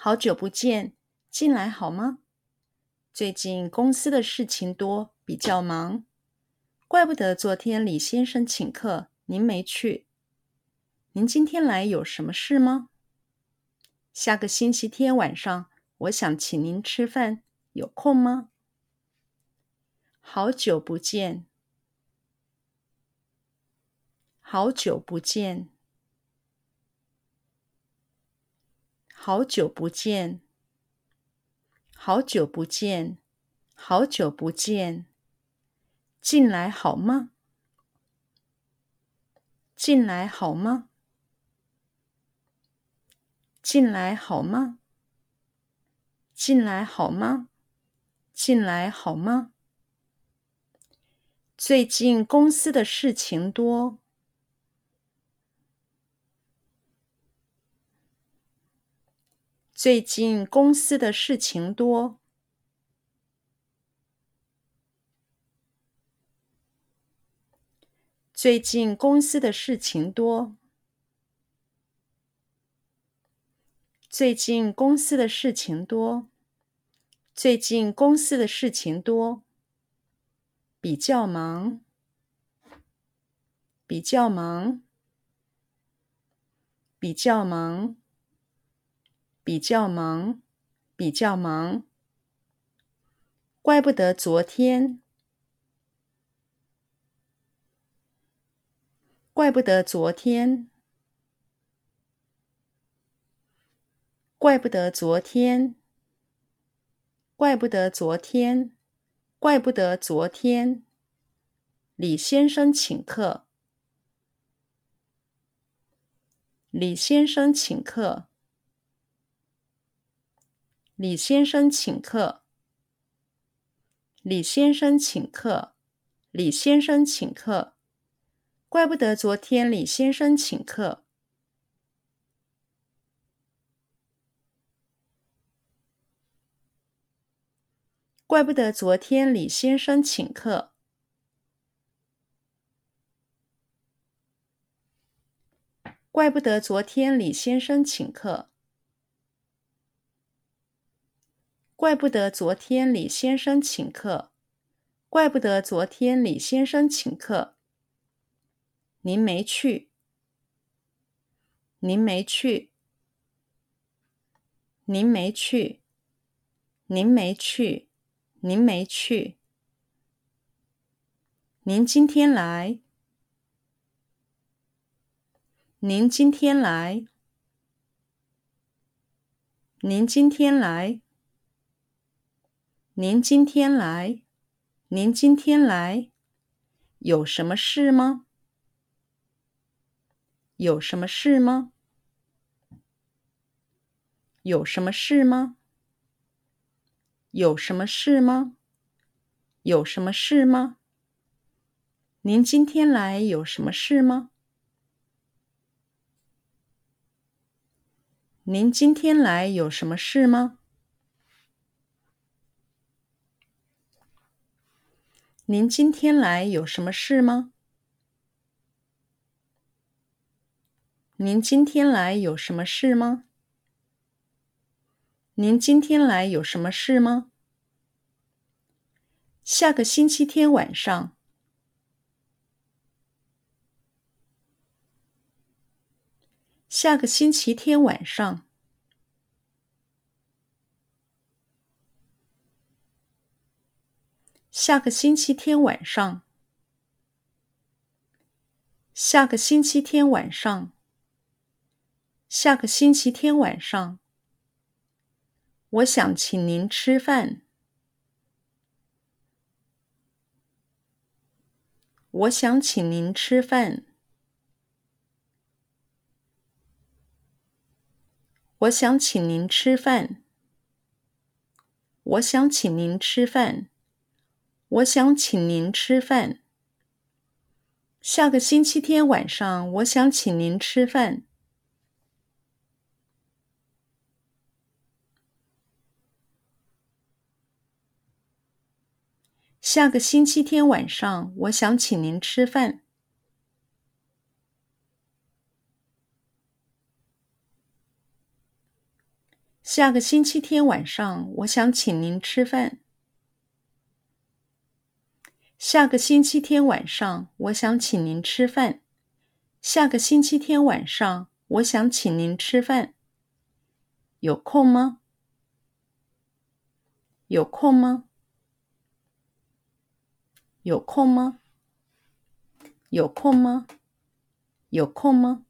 好久不见，进来好吗？最近公司的事情多，比较忙，怪不得昨天李先生请客，您没去。您今天来有什么事吗？下个星期天晚上，我想请您吃饭，有空吗？好久不见，好久不见。好久不见，好久不见，好久不见。进来好吗？进来好吗？进来好吗？进来好吗？进来好吗？最近公司的事情多。最近公司的事情多。最近公司的事情多。最近公司的事情多。最近公司的事情多。比较忙。比较忙。比较忙。比较忙，比较忙，怪不得昨天，怪不得昨天，怪不得昨天，怪不得昨天，怪不得昨天，李先生请客，李先生请客。李先生请客。李先生请客。李先生请客。怪不得昨天李先生请客。怪不得昨天李先生请客。怪不得昨天李先生请客。怪不得昨天李先生请客。怪不得昨天李先生请客。您没去。您没去。您没去。您没去。您没去。您今天来。您今天来。您今天来。您今天来，您今天来，有什么事吗？有什么事吗？有什么事吗？有什么事吗？有什么事吗？您今天来有什么事吗？您今天来有什么事吗？您今天来有什么事吗？您今天来有什么事吗？您今天来有什么事吗？下个星期天晚上。下个星期天晚上。下个星期天晚上。下个星期天晚上。下个星期天晚上。我想请您吃饭。我想请您吃饭。我想请您吃饭。我想请您吃饭。我想请您吃饭。下个星期天晚上，我想请您吃饭。下个星期天晚上，我想请您吃饭。下个星期天晚上，我想请您吃饭。下个星期天晚上，我想请您吃饭。下个星期天晚上，我想请您吃饭。有空吗？有空吗？有空吗？有空吗？有空吗？